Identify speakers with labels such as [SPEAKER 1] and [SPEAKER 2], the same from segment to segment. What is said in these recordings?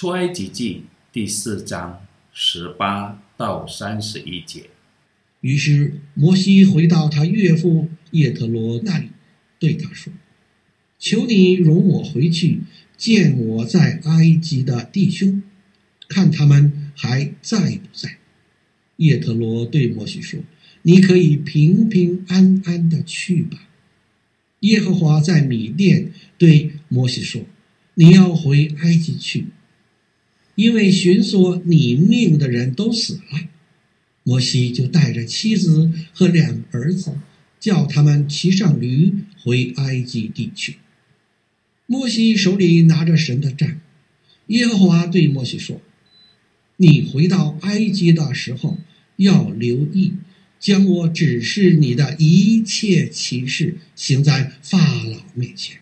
[SPEAKER 1] 出埃及记第四章十八到三十一节。
[SPEAKER 2] 于是摩西回到他岳父叶特罗那里，对他说：“求你容我回去见我在埃及的弟兄，看他们还在不在。”叶特罗对摩西说：“你可以平平安安的去吧。”耶和华在米甸对摩西说：“你要回埃及去。”因为寻索你命的人都死了，摩西就带着妻子和两个儿子，叫他们骑上驴回埃及地去。摩西手里拿着神的杖，耶和华对摩西说：“你回到埃及的时候，要留意，将我指示你的一切奇事行在法老面前。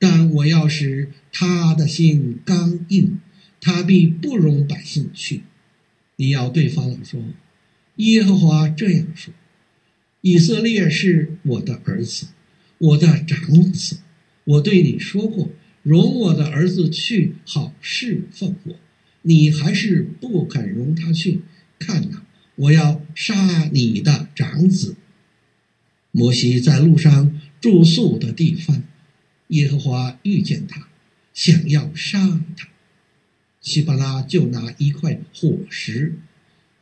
[SPEAKER 2] 但我要使他的心刚硬。”他必不容百姓去。你要对法老说：“耶和华这样说：以色列是我的儿子，我的长子。我对你说过，容我的儿子去，好侍奉我。你还是不肯容他去。看哪，我要杀你的长子。”摩西在路上住宿的地方，耶和华遇见他，想要杀他。希巴拉就拿一块火石，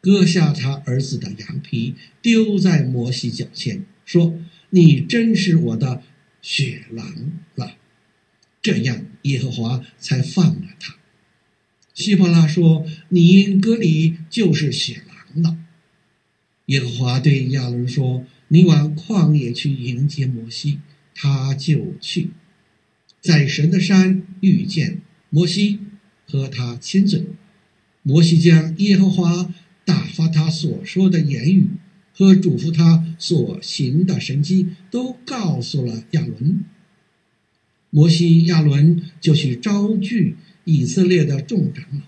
[SPEAKER 2] 割下他儿子的羊皮，丢在摩西脚前，说：“你真是我的血狼了。”这样，耶和华才放了他。希伯拉说：“你因割礼就是血狼了。”耶和华对亚伦说：“你往旷野去迎接摩西。”他就去，在神的山遇见摩西。和他亲嘴，摩西将耶和华打发他所说的言语和嘱咐他所行的神迹都告诉了亚伦。摩西、亚伦就去招聚以色列的众长老。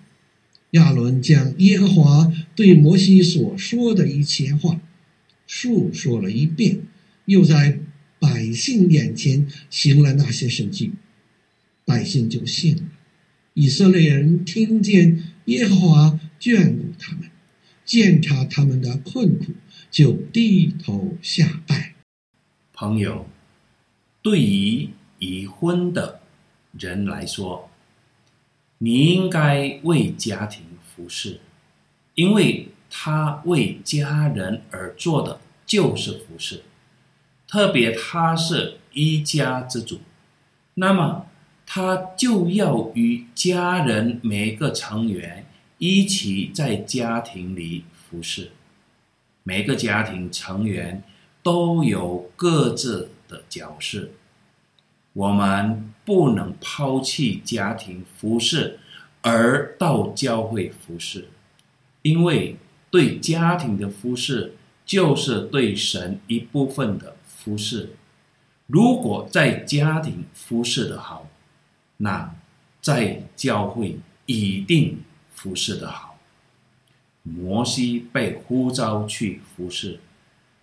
[SPEAKER 2] 亚伦将耶和华对摩西所说的一切话述说了一遍，又在百姓眼前行了那些神迹，百姓就信了。以色列人听见耶和华眷顾他们，鉴察他们的困苦，就低头下拜。
[SPEAKER 1] 朋友，对于已婚的人来说，你应该为家庭服侍，因为他为家人而做的就是服侍，特别他是一家之主，那么。他就要与家人每个成员一起在家庭里服侍。每个家庭成员都有各自的角色，我们不能抛弃家庭服侍而到教会服侍，因为对家庭的服侍就是对神一部分的服侍。如果在家庭服侍得好，那在教会一定服侍的好。摩西被呼召去服侍，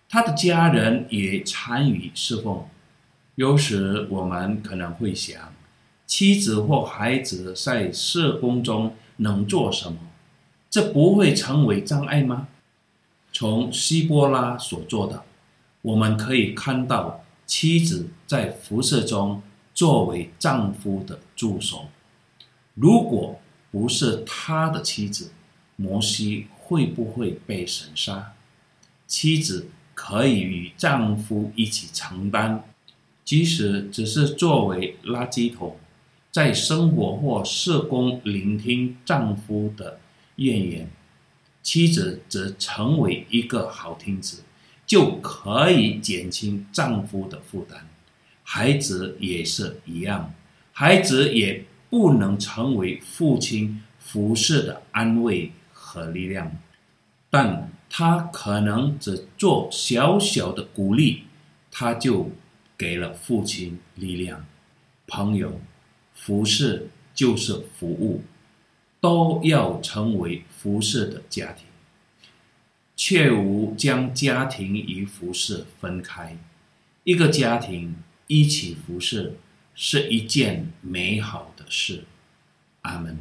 [SPEAKER 1] 他的家人也参与侍奉。有时我们可能会想，妻子或孩子在社工中能做什么？这不会成为障碍吗？从希波拉所做的，我们可以看到妻子在服侍中。作为丈夫的助手，如果不是他的妻子，摩西会不会被神杀？妻子可以与丈夫一起承担，即使只是作为垃圾桶，在生活或事工聆听丈夫的怨言，妻子则成为一个好听者，就可以减轻丈夫的负担。孩子也是一样，孩子也不能成为父亲服侍的安慰和力量，但他可能只做小小的鼓励，他就给了父亲力量。朋友，服侍就是服务，都要成为服侍的家庭，切勿将家庭与服侍分开，一个家庭。一起服侍是一件美好的事，阿门。